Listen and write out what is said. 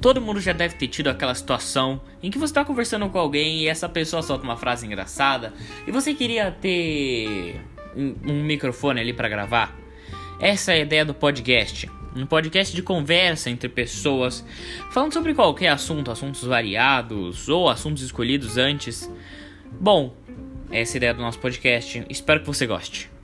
Todo mundo já deve ter tido aquela situação em que você está conversando com alguém e essa pessoa solta uma frase engraçada e você queria ter um, microfone ali para gravar. Essa é a ideia do podcast. Um podcast de conversa entre pessoas, falando sobre qualquer assunto, assuntos variados ou assuntos escolhidos antes. Bom, essa é a ideia do nosso podcast. Espero que você goste.